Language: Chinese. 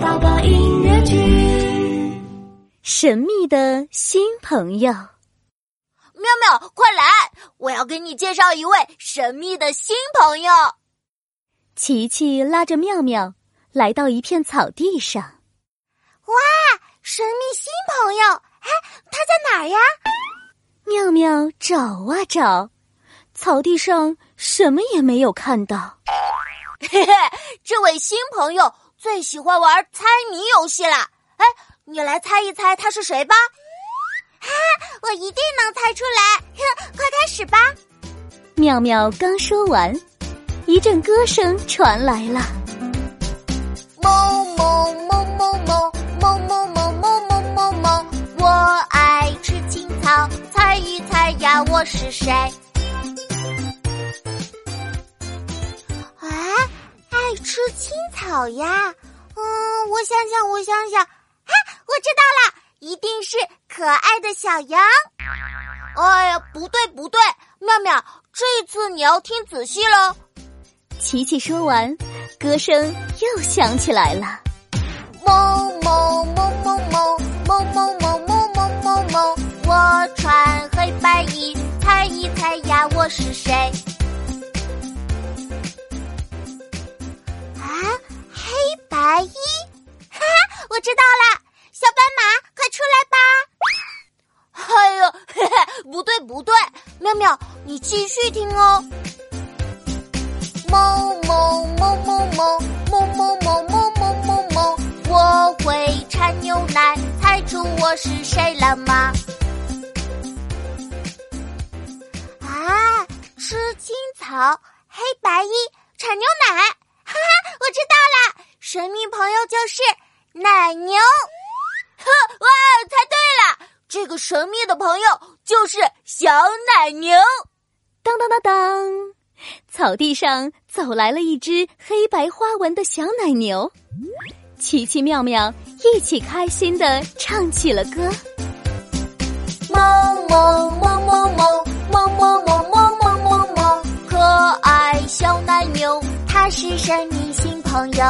宝宝音乐剧，神秘的新朋友。妙妙，快来！我要给你介绍一位神秘的新朋友。琪琪拉着妙妙来到一片草地上。哇，神秘新朋友！哎，他在哪儿呀？妙妙找啊找，草地上什么也没有看到。嘿嘿，这位新朋友最喜欢玩猜谜游戏了。哎，你来猜一猜他是谁吧？哈，我一定能猜出来。哼，快开始吧。妙妙刚说完，一阵歌声传来了。某某某某某某某某某某某某，我爱吃青草，猜一猜呀，我是谁？吃青草呀，嗯，我想想，我想想，哈，我知道了，一定是可爱的小羊。哎呀，不对不对，妙妙，这次你要听仔细喽。琪琪说完，歌声又响起来了。某某某某某某某某某某某某，我穿黑白衣，猜一猜呀，我是谁？知道了，小斑马，快出来吧！哎呦，嘿嘿，不对不对，妙妙，你继续听哦。某某某某某某某某某某某某，我会产牛奶，猜出我是谁了吗？啊，吃青草，黑白衣，产牛奶，哈哈，我知道了。神秘朋友就是奶牛，呵 哇！猜对了，这个神秘的朋友就是小奶牛。当当当当，草地上走来了一只黑白花纹的小奶牛，奇奇妙妙一起开心的唱起了歌。某某某某某某某某某某某某，可爱小奶牛，它是神秘新朋友。